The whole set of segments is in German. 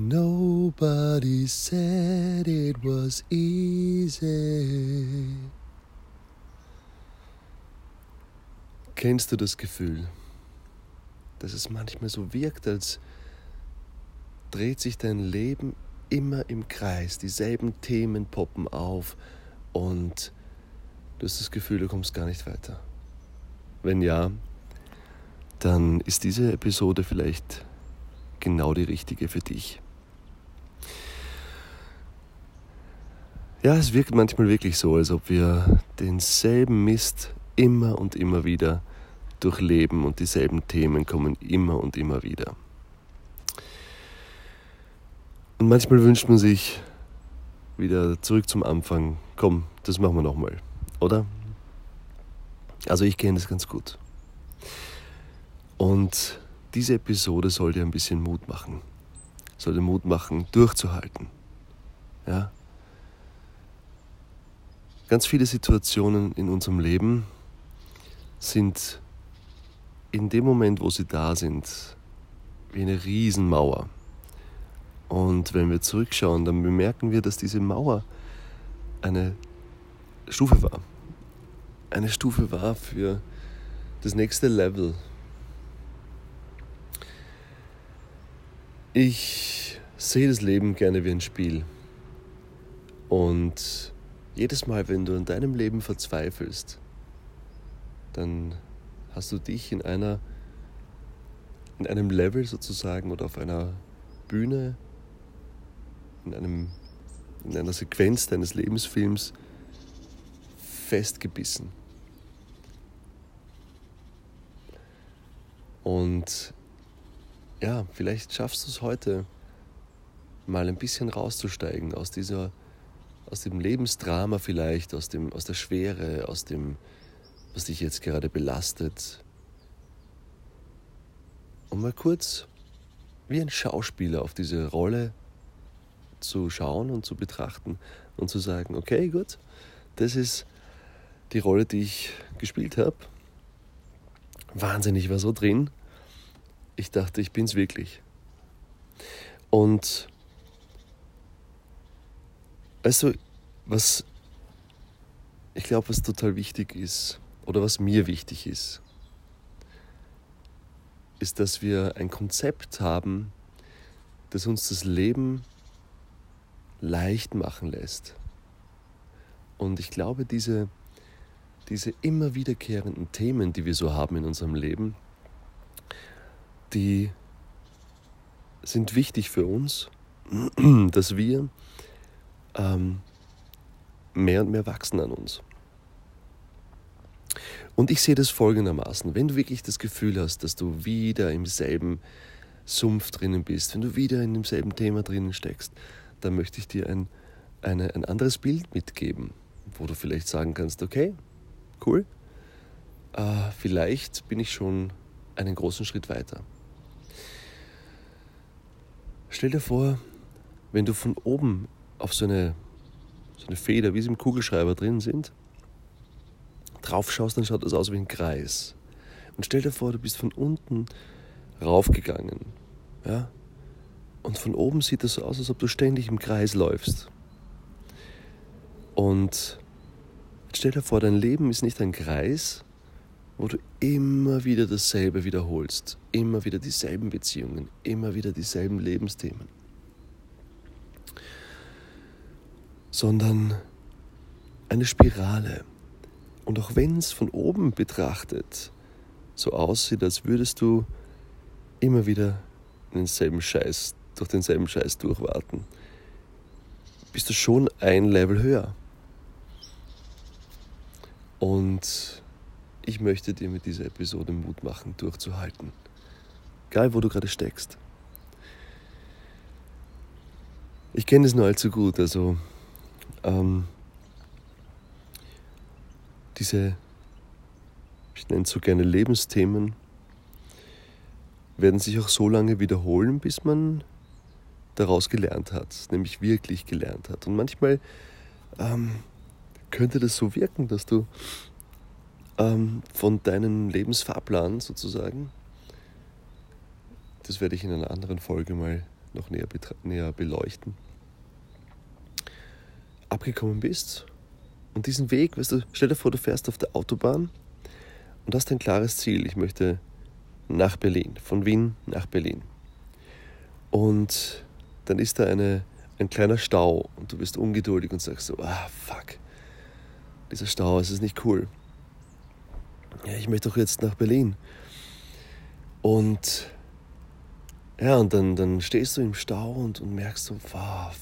Nobody said it was easy. Kennst du das Gefühl, dass es manchmal so wirkt, als dreht sich dein Leben immer im Kreis, dieselben Themen poppen auf und du hast das Gefühl, du kommst gar nicht weiter? Wenn ja, dann ist diese Episode vielleicht genau die richtige für dich. Ja, es wirkt manchmal wirklich so, als ob wir denselben Mist immer und immer wieder durchleben und dieselben Themen kommen immer und immer wieder. Und manchmal wünscht man sich wieder zurück zum Anfang, komm, das machen wir nochmal, oder? Also ich kenne das ganz gut. Und diese Episode soll dir ein bisschen Mut machen. Soll dir Mut machen, durchzuhalten. Ja? Ganz viele Situationen in unserem Leben sind in dem Moment, wo sie da sind, wie eine Riesenmauer. Und wenn wir zurückschauen, dann bemerken wir, dass diese Mauer eine Stufe war. Eine Stufe war für das nächste Level. Ich sehe das Leben gerne wie ein Spiel. Und jedes Mal, wenn du in deinem Leben verzweifelst, dann hast du dich in einer in einem Level sozusagen oder auf einer Bühne, in, einem, in einer Sequenz deines Lebensfilms festgebissen. Und ja, vielleicht schaffst du es heute mal ein bisschen rauszusteigen aus dieser aus dem Lebensdrama vielleicht, aus, dem, aus der Schwere, aus dem, was dich jetzt gerade belastet. Und mal kurz wie ein Schauspieler auf diese Rolle zu schauen und zu betrachten und zu sagen, okay, gut, das ist die Rolle, die ich gespielt habe. Wahnsinnig war so drin. Ich dachte, ich bin's wirklich. Und Weißt du, was ich glaube, was total wichtig ist oder was mir wichtig ist, ist, dass wir ein Konzept haben, das uns das Leben leicht machen lässt. Und ich glaube, diese, diese immer wiederkehrenden Themen, die wir so haben in unserem Leben, die sind wichtig für uns, dass wir ähm, mehr und mehr wachsen an uns. Und ich sehe das folgendermaßen, wenn du wirklich das Gefühl hast, dass du wieder im selben Sumpf drinnen bist, wenn du wieder in demselben Thema drinnen steckst, dann möchte ich dir ein, eine, ein anderes Bild mitgeben, wo du vielleicht sagen kannst, okay, cool, äh, vielleicht bin ich schon einen großen Schritt weiter. Stell dir vor, wenn du von oben auf so eine, so eine Feder, wie sie im Kugelschreiber drin sind, drauf schaust, dann schaut das aus wie ein Kreis. Und stell dir vor, du bist von unten raufgegangen. Ja? Und von oben sieht das so aus, als ob du ständig im Kreis läufst. Und stell dir vor, dein Leben ist nicht ein Kreis, wo du immer wieder dasselbe wiederholst, immer wieder dieselben Beziehungen, immer wieder dieselben Lebensthemen. Sondern eine Spirale. Und auch wenn es von oben betrachtet so aussieht, als würdest du immer wieder denselben Scheiß, durch denselben Scheiß durchwarten, bist du schon ein Level höher. Und ich möchte dir mit dieser Episode Mut machen, durchzuhalten. Egal, wo du gerade steckst. Ich kenne es nur allzu gut, also ähm, diese, ich nenne es so gerne Lebensthemen, werden sich auch so lange wiederholen, bis man daraus gelernt hat, nämlich wirklich gelernt hat. Und manchmal ähm, könnte das so wirken, dass du ähm, von deinem Lebensfahrplan sozusagen, das werde ich in einer anderen Folge mal noch näher, näher beleuchten. Abgekommen bist und diesen Weg, weißt du, stell dir vor, du fährst auf der Autobahn und hast ein klares Ziel. Ich möchte nach Berlin, von Wien nach Berlin. Und dann ist da eine, ein kleiner Stau und du bist ungeduldig und sagst so, ah, fuck, dieser Stau, es ist nicht cool. Ja, ich möchte doch jetzt nach Berlin. Und ja, und dann, dann stehst du im Stau und, und merkst so, wow,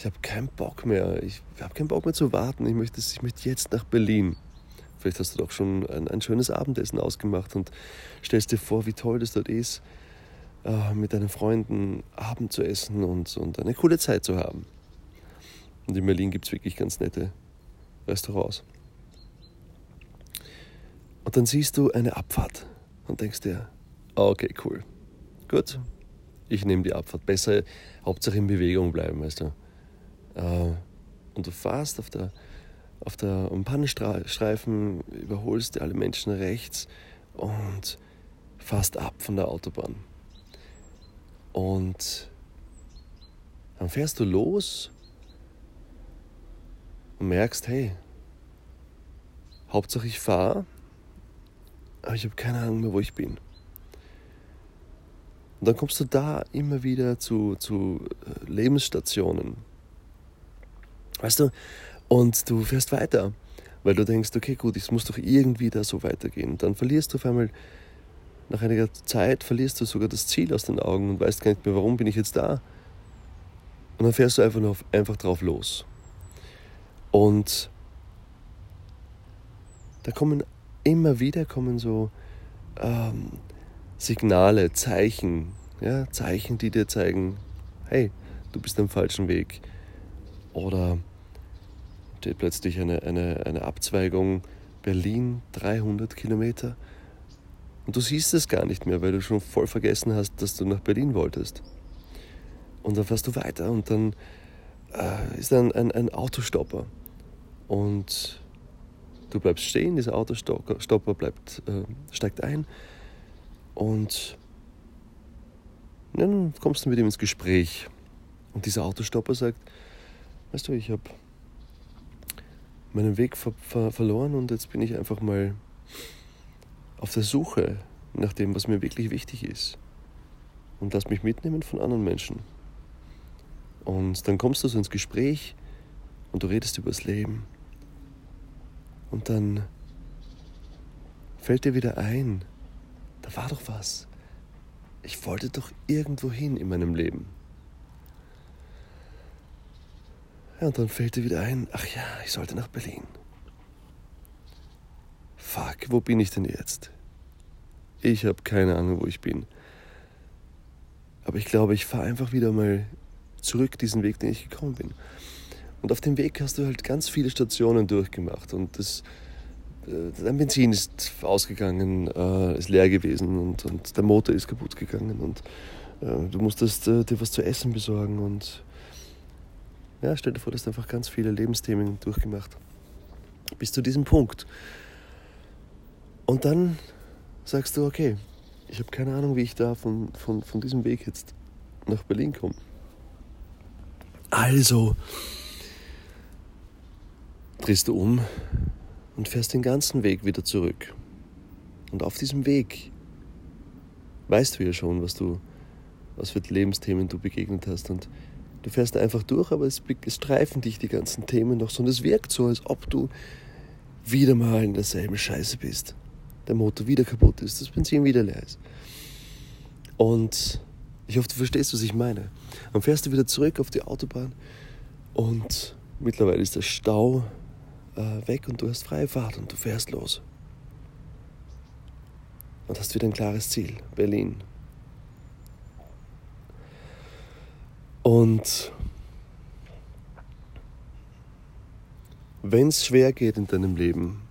ich habe keinen Bock mehr. Ich habe keinen Bock mehr zu warten. Ich möchte, ich möchte jetzt nach Berlin. Vielleicht hast du doch schon ein, ein schönes Abendessen ausgemacht und stellst dir vor, wie toll das dort ist, äh, mit deinen Freunden Abend zu essen und, und eine coole Zeit zu haben. Und in Berlin gibt es wirklich ganz nette Restaurants. Und dann siehst du eine Abfahrt und denkst dir, okay, cool. Gut, ich nehme die Abfahrt. Besser, Hauptsache in Bewegung bleiben, weißt du. Äh, und du fährst auf der, auf der Pannenstreifen, überholst alle Menschen rechts und fährst ab von der Autobahn. Und dann fährst du los und merkst, hey, Hauptsache ich fahre, aber ich habe keine Ahnung mehr, wo ich bin. Und dann kommst du da immer wieder zu, zu äh, Lebensstationen. Weißt du? Und du fährst weiter, weil du denkst, okay, gut, es muss doch irgendwie da so weitergehen. Dann verlierst du auf einmal, nach einiger Zeit, verlierst du sogar das Ziel aus den Augen und weißt gar nicht mehr, warum bin ich jetzt da. Und dann fährst du einfach, noch, einfach drauf los. Und da kommen immer wieder kommen so ähm, Signale, Zeichen, ja, Zeichen, die dir zeigen, hey, du bist am falschen Weg. Oder steht plötzlich eine, eine, eine Abzweigung Berlin 300 Kilometer und du siehst es gar nicht mehr, weil du schon voll vergessen hast, dass du nach Berlin wolltest. Und dann fährst du weiter und dann äh, ist ein, ein, ein Autostopper und du bleibst stehen, dieser Autostopper bleibt, äh, steigt ein und dann kommst du mit ihm ins Gespräch. Und dieser Autostopper sagt, weißt du, ich habe meinen Weg ver ver verloren und jetzt bin ich einfach mal auf der Suche nach dem, was mir wirklich wichtig ist. Und lass mich mitnehmen von anderen Menschen. Und dann kommst du so ins Gespräch und du redest über das Leben. Und dann fällt dir wieder ein, da war doch was. Ich wollte doch irgendwo hin in meinem Leben. Ja, und dann fällt dir wieder ein, ach ja, ich sollte nach Berlin. Fuck, wo bin ich denn jetzt? Ich habe keine Ahnung, wo ich bin. Aber ich glaube, ich fahre einfach wieder mal zurück diesen Weg, den ich gekommen bin. Und auf dem Weg hast du halt ganz viele Stationen durchgemacht und das, äh, dein Benzin ist ausgegangen, äh, ist leer gewesen und, und der Motor ist kaputt gegangen und äh, du musstest dir was zu essen besorgen und ja, stell dir vor, du hast einfach ganz viele Lebensthemen durchgemacht. Bis zu diesem Punkt. Und dann sagst du, okay, ich habe keine Ahnung, wie ich da von, von, von diesem Weg jetzt nach Berlin komme. Also drehst du um und fährst den ganzen Weg wieder zurück. Und auf diesem Weg weißt du ja schon, was du, was für Lebensthemen du begegnet hast. Und du fährst einfach durch, aber es, streifen dich die ganzen Themen noch so. Und es wirkt so, als ob du wieder mal in derselben Scheiße bist. Der Motor wieder kaputt ist, das Benzin wieder leer ist. Und ich hoffe, du verstehst, was ich meine. Dann fährst du wieder zurück auf die Autobahn und mittlerweile ist der Stau äh, weg und du hast freie Fahrt und du fährst los. Und hast wieder ein klares Ziel, Berlin. Und wenn es schwer geht in deinem Leben,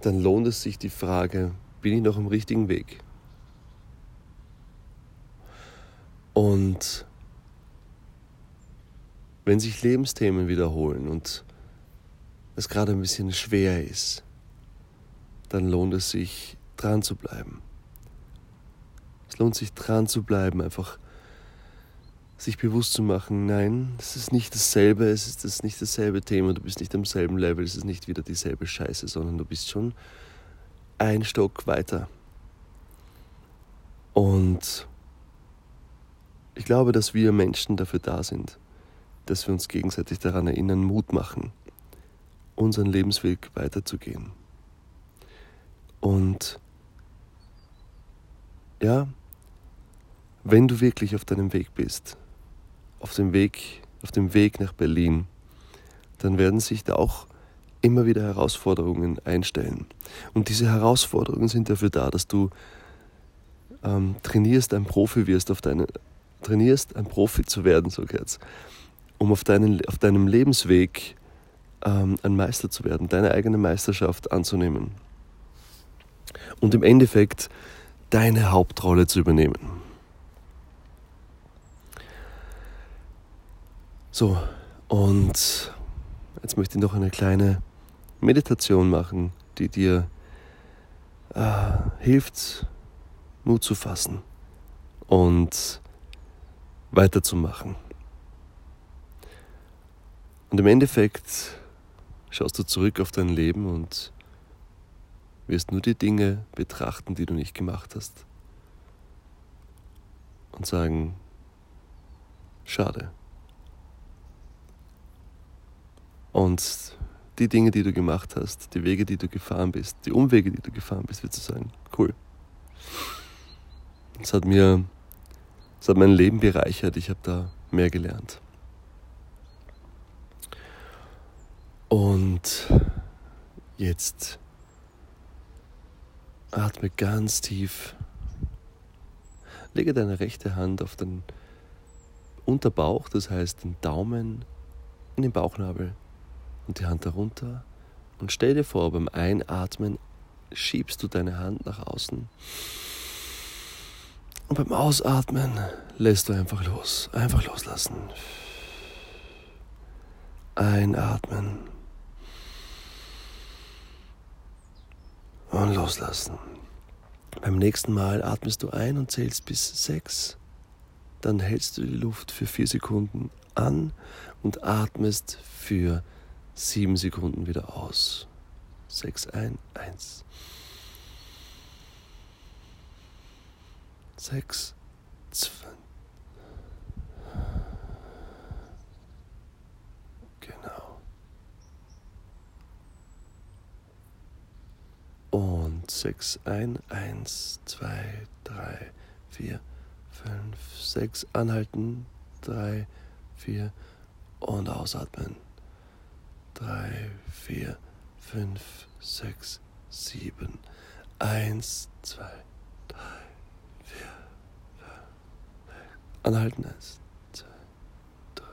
dann lohnt es sich die Frage, bin ich noch am richtigen Weg? Und wenn sich Lebensthemen wiederholen und es gerade ein bisschen schwer ist, dann lohnt es sich, dran zu bleiben. Es lohnt sich dran zu bleiben, einfach sich bewusst zu machen, nein, es ist nicht dasselbe, es ist das nicht dasselbe Thema, du bist nicht am selben Level, es ist nicht wieder dieselbe Scheiße, sondern du bist schon ein Stock weiter. Und ich glaube, dass wir Menschen dafür da sind, dass wir uns gegenseitig daran erinnern, Mut machen, unseren Lebensweg weiterzugehen. Und ja, wenn du wirklich auf deinem Weg bist, auf dem Weg, auf dem Weg nach Berlin, dann werden sich da auch immer wieder Herausforderungen einstellen. Und diese Herausforderungen sind dafür da, dass du ähm, trainierst, ein Profi wirst, auf deine, trainierst, ein Profi zu werden, so jetzt, um auf, deinen, auf deinem Lebensweg ähm, ein Meister zu werden, deine eigene Meisterschaft anzunehmen. Und im Endeffekt deine Hauptrolle zu übernehmen. So, und jetzt möchte ich noch eine kleine Meditation machen, die dir äh, hilft, Mut zu fassen und weiterzumachen. Und im Endeffekt schaust du zurück auf dein Leben und wirst nur die Dinge betrachten, die du nicht gemacht hast. Und sagen, schade. Und die Dinge, die du gemacht hast, die Wege, die du gefahren bist, die Umwege, die du gefahren bist, wird zu sagen, cool. Es hat mir, es hat mein Leben bereichert, ich habe da mehr gelernt. Und jetzt atme ganz tief. Lege deine rechte Hand auf den Unterbauch, das heißt den Daumen in den Bauchnabel und die Hand darunter und stell dir vor, beim Einatmen schiebst du deine Hand nach außen und beim Ausatmen lässt du einfach los, einfach loslassen. Einatmen und loslassen. Beim nächsten Mal atmest du ein und zählst bis sechs. Dann hältst du die Luft für vier Sekunden an und atmest für sieben Sekunden wieder aus. Sechs ein, eins. Sechs, zwei. Genau. Und sechs ein, eins, zwei, drei, vier, fünf, sechs. Anhalten, drei, vier und ausatmen drei, vier, fünf, sechs, sieben. Eins, zwei, drei, vier, fünf, sechs. Anhalten. Eins, zwei, drei,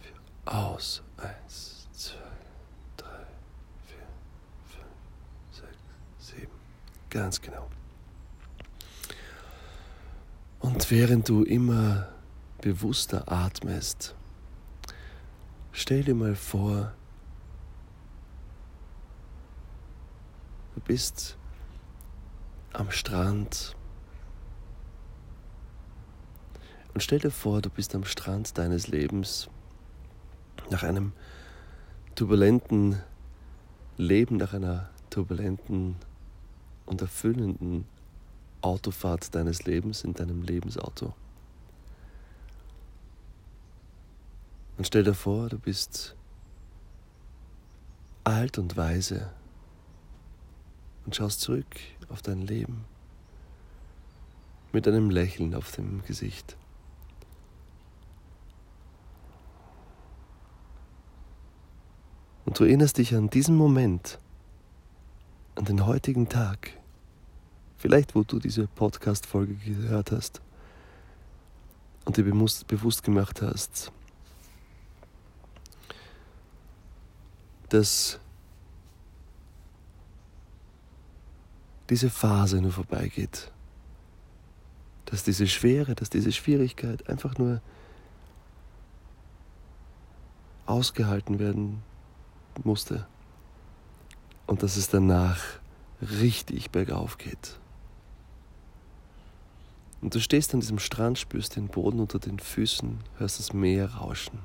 vier. Aus. Eins, zwei, drei, vier, fünf, sechs, sieben. Ganz genau. Und während du immer bewusster atmest, stell dir mal vor, bist am Strand. Und stell dir vor, du bist am Strand deines Lebens nach einem turbulenten Leben, nach einer turbulenten und erfüllenden Autofahrt deines Lebens in deinem Lebensauto. Und stell dir vor, du bist alt und weise und schaust zurück auf dein Leben mit einem Lächeln auf dem Gesicht. Und du erinnerst dich an diesen Moment, an den heutigen Tag, vielleicht wo du diese Podcast-Folge gehört hast und dir bewusst gemacht hast, dass diese Phase nur vorbeigeht. Dass diese Schwere, dass diese Schwierigkeit einfach nur ausgehalten werden musste. Und dass es danach richtig bergauf geht. Und du stehst an diesem Strand, spürst den Boden unter den Füßen, hörst das Meer rauschen.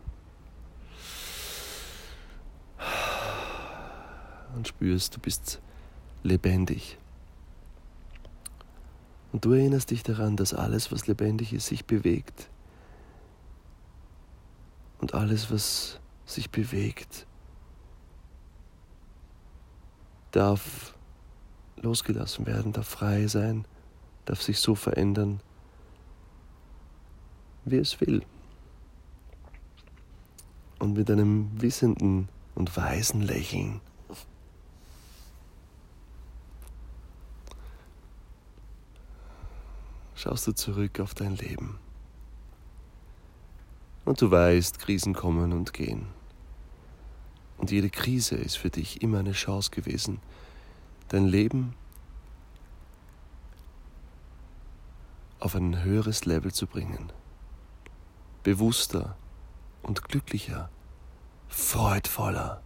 Und spürst, du bist lebendig. Und du erinnerst dich daran, dass alles, was lebendig ist, sich bewegt. Und alles, was sich bewegt, darf losgelassen werden, darf frei sein, darf sich so verändern, wie es will. Und mit einem wissenden und weisen Lächeln schaust du zurück auf dein Leben. Und du weißt, Krisen kommen und gehen. Und jede Krise ist für dich immer eine Chance gewesen, dein Leben auf ein höheres Level zu bringen. Bewusster und glücklicher, freudvoller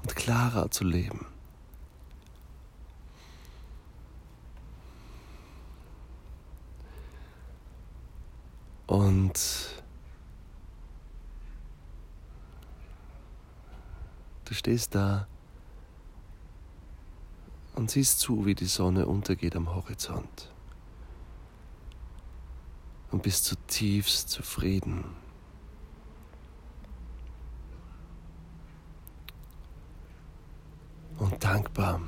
und klarer zu leben. Und du stehst da und siehst zu, wie die Sonne untergeht am Horizont. Und bist zutiefst zufrieden. Und dankbar.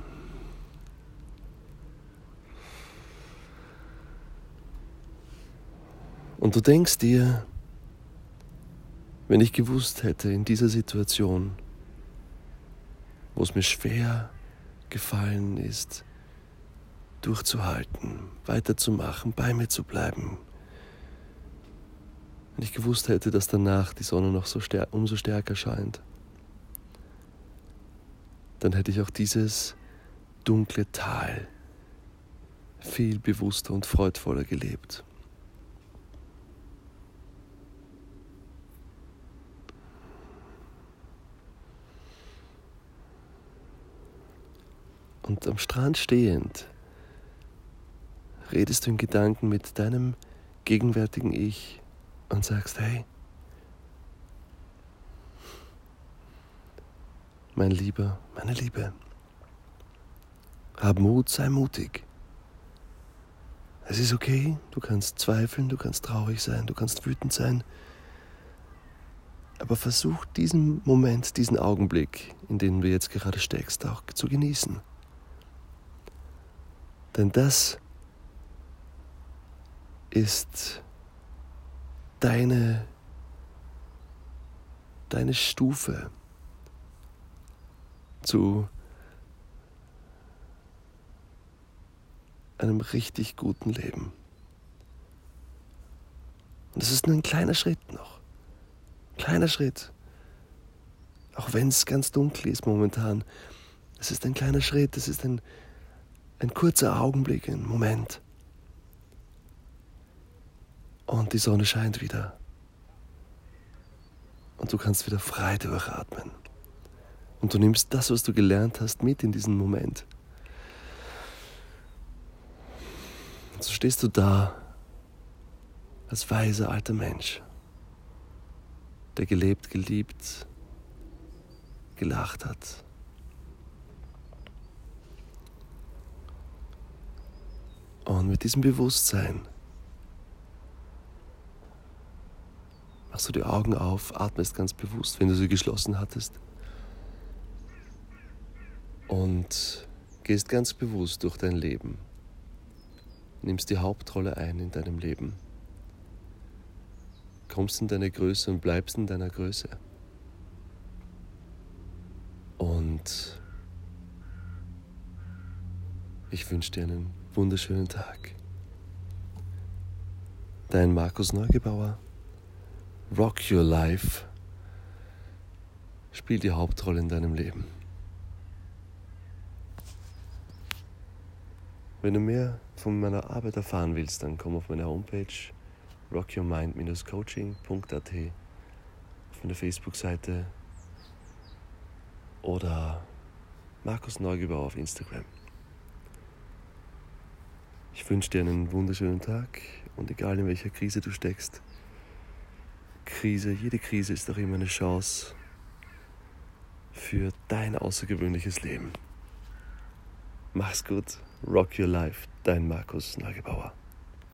Und du denkst dir, wenn ich gewusst hätte in dieser Situation, wo es mir schwer gefallen ist, durchzuhalten, weiterzumachen, bei mir zu bleiben. Wenn ich gewusst hätte, dass danach die Sonne noch so stär umso stärker scheint, dann hätte ich auch dieses dunkle Tal viel bewusster und freudvoller gelebt. Und am Strand stehend redest du in Gedanken mit deinem gegenwärtigen Ich und sagst, hey, mein Lieber, meine Liebe, hab Mut, sei mutig. Es ist okay, du kannst zweifeln, du kannst traurig sein, du kannst wütend sein. Aber versuch diesen Moment, diesen Augenblick, in dem du jetzt gerade steckst, auch zu genießen. Denn das ist deine, deine Stufe zu einem richtig guten Leben. Und es ist nur ein kleiner Schritt noch. Ein kleiner Schritt. Auch wenn es ganz dunkel ist momentan. Es ist ein kleiner Schritt, es ist ein, ein kurzer Augenblick, ein Moment. Und die Sonne scheint wieder. Und du kannst wieder frei durchatmen. Und du nimmst das, was du gelernt hast, mit in diesen Moment. Und so stehst du da als weiser alter Mensch, der gelebt, geliebt, gelacht hat Und mit diesem Bewusstsein machst du die Augen auf, atmest ganz bewusst, wenn du sie geschlossen hattest. Und gehst ganz bewusst durch dein Leben. Nimmst die Hauptrolle ein in deinem Leben. Kommst in deine Größe und bleibst in deiner Größe. Und ich wünsche dir einen wunderschönen Tag. Dein Markus Neugebauer. Rock Your Life. Spiel die Hauptrolle in deinem Leben. Wenn du mehr von meiner Arbeit erfahren willst, dann komm auf meine Homepage rockyourmind-coaching.at auf meine Facebook-Seite oder Markus Neugebauer auf Instagram. Ich wünsche dir einen wunderschönen Tag Und egal in welcher Krise du steckst, Krise, jede Krise ist doch immer eine Chance für dein außergewöhnliches Leben. Mach's gut, rock your life, dein Markus Nagebauer.